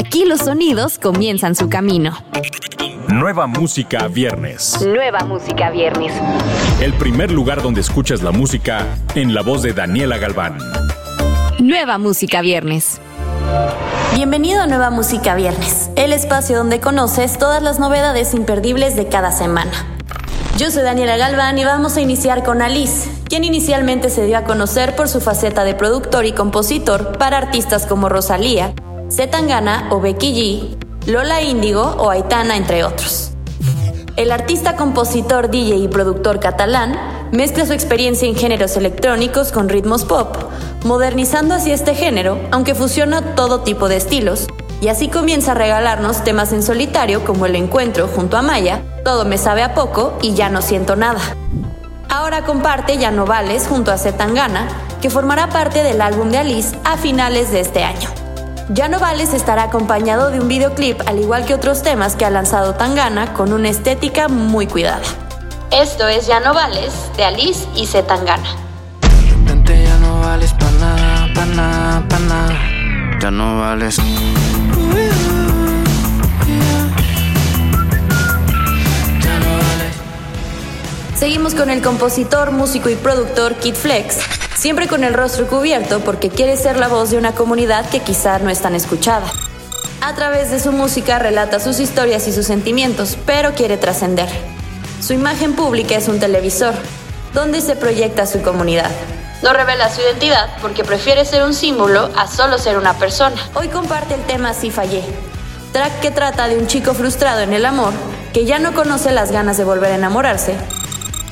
Aquí los sonidos comienzan su camino. Nueva música viernes. Nueva música viernes. El primer lugar donde escuchas la música en la voz de Daniela Galván. Nueva música viernes. Bienvenido a Nueva Música Viernes, el espacio donde conoces todas las novedades imperdibles de cada semana. Yo soy Daniela Galván y vamos a iniciar con Alice, quien inicialmente se dio a conocer por su faceta de productor y compositor para artistas como Rosalía, Zetangana o Becky G, Lola Índigo o Aitana, entre otros. El artista, compositor, DJ y productor catalán mezcla su experiencia en géneros electrónicos con ritmos pop, modernizando así este género, aunque fusiona todo tipo de estilos, y así comienza a regalarnos temas en solitario como El Encuentro junto a Maya, Todo me sabe a poco y Ya no siento nada. Ahora comparte Ya no vales junto a Zetangana, que formará parte del álbum de Alice a finales de este año. Ya no vales estará acompañado de un videoclip al igual que otros temas que ha lanzado Tangana con una estética muy cuidada. Esto es Ya no vales de Alice y Zetangana. ya no vales pa' nada, pa' nada, pa' nada. Ya no vales. Seguimos con el compositor, músico y productor Kid Flex, siempre con el rostro cubierto porque quiere ser la voz de una comunidad que quizá no es tan escuchada. A través de su música relata sus historias y sus sentimientos, pero quiere trascender. Su imagen pública es un televisor, donde se proyecta su comunidad. No revela su identidad porque prefiere ser un símbolo a solo ser una persona. Hoy comparte el tema Si Fallé, track que trata de un chico frustrado en el amor, que ya no conoce las ganas de volver a enamorarse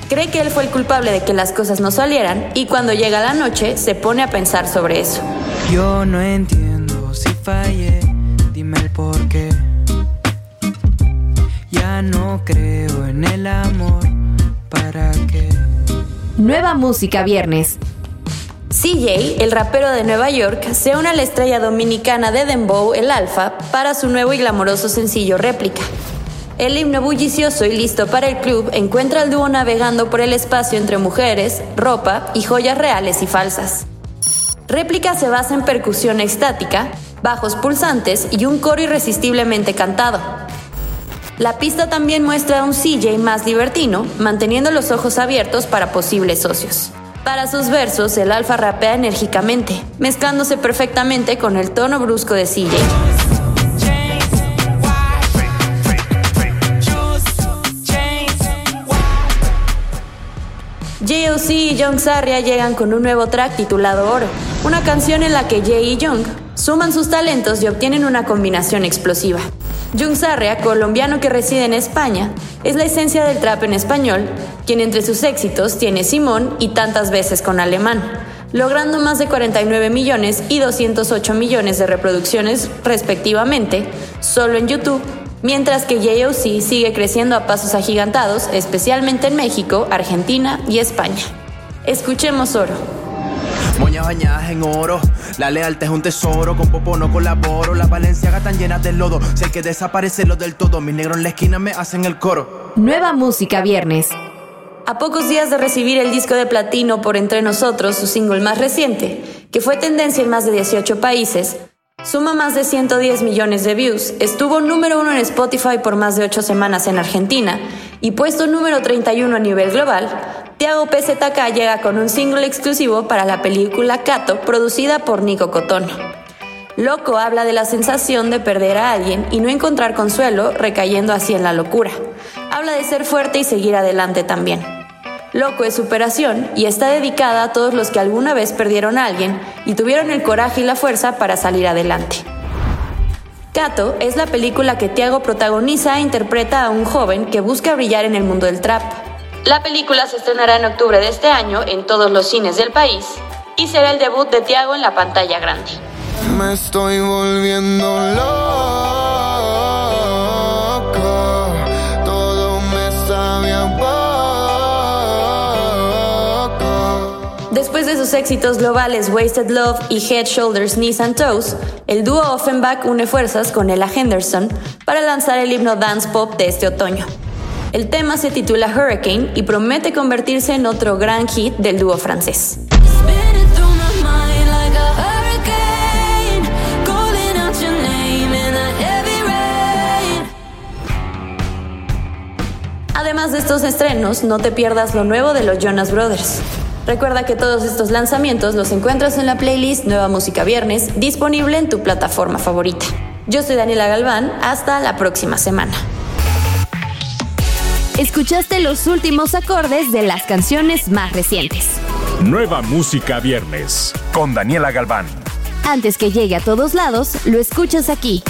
Cree que él fue el culpable de que las cosas no salieran y cuando llega la noche se pone a pensar sobre eso. Yo no entiendo si fallé, dime el por qué. Ya no creo en el amor, ¿para qué? Nueva música viernes. CJ, el rapero de Nueva York, se une a la estrella dominicana de Dembow, el Alfa, para su nuevo y glamoroso sencillo réplica. El himno bullicioso y listo para el club encuentra al dúo navegando por el espacio entre mujeres, ropa y joyas reales y falsas. Réplica se basa en percusión estática, bajos pulsantes y un coro irresistiblemente cantado. La pista también muestra a un CJ más libertino, manteniendo los ojos abiertos para posibles socios. Para sus versos, el alfa rapea enérgicamente, mezclándose perfectamente con el tono brusco de CJ. JOC y Young Sarria llegan con un nuevo track titulado Oro, una canción en la que Jay y Young suman sus talentos y obtienen una combinación explosiva. Young Sarria, colombiano que reside en España, es la esencia del trap en español, quien entre sus éxitos tiene Simón y tantas veces con Alemán, logrando más de 49 millones y 208 millones de reproducciones respectivamente, solo en YouTube mientras que JOC sigue creciendo a pasos agigantados, especialmente en México, Argentina y España. Escuchemos oro. Moñas bañadas en oro, la lealtad es un tesoro, con popo no colaboro, las valenciagas tan llenas de lodo, sé que desaparece lo del todo, mis negros en la esquina me hacen el coro. Nueva música viernes. A pocos días de recibir el disco de platino por Entre Nosotros, su single más reciente, que fue tendencia en más de 18 países, Suma más de 110 millones de views, estuvo número uno en Spotify por más de 8 semanas en Argentina y puesto número 31 a nivel global, Tiago PZK llega con un single exclusivo para la película Cato, producida por Nico Cotono. Loco habla de la sensación de perder a alguien y no encontrar consuelo, recayendo así en la locura. Habla de ser fuerte y seguir adelante también. Loco es superación y está dedicada a todos los que alguna vez perdieron a alguien y tuvieron el coraje y la fuerza para salir adelante. Cato es la película que Tiago protagoniza e interpreta a un joven que busca brillar en el mundo del trap. La película se estrenará en octubre de este año en todos los cines del país y será el debut de Tiago en la pantalla grande. Me estoy volviendo de sus éxitos globales Wasted Love y Head, Shoulders, Knees and Toes, el dúo Offenbach une fuerzas con Ella Henderson para lanzar el himno dance pop de este otoño. El tema se titula Hurricane y promete convertirse en otro gran hit del dúo francés. Además de estos estrenos, no te pierdas lo nuevo de los Jonas Brothers. Recuerda que todos estos lanzamientos los encuentras en la playlist Nueva Música Viernes, disponible en tu plataforma favorita. Yo soy Daniela Galván, hasta la próxima semana. Escuchaste los últimos acordes de las canciones más recientes. Nueva Música Viernes con Daniela Galván. Antes que llegue a todos lados, lo escuchas aquí.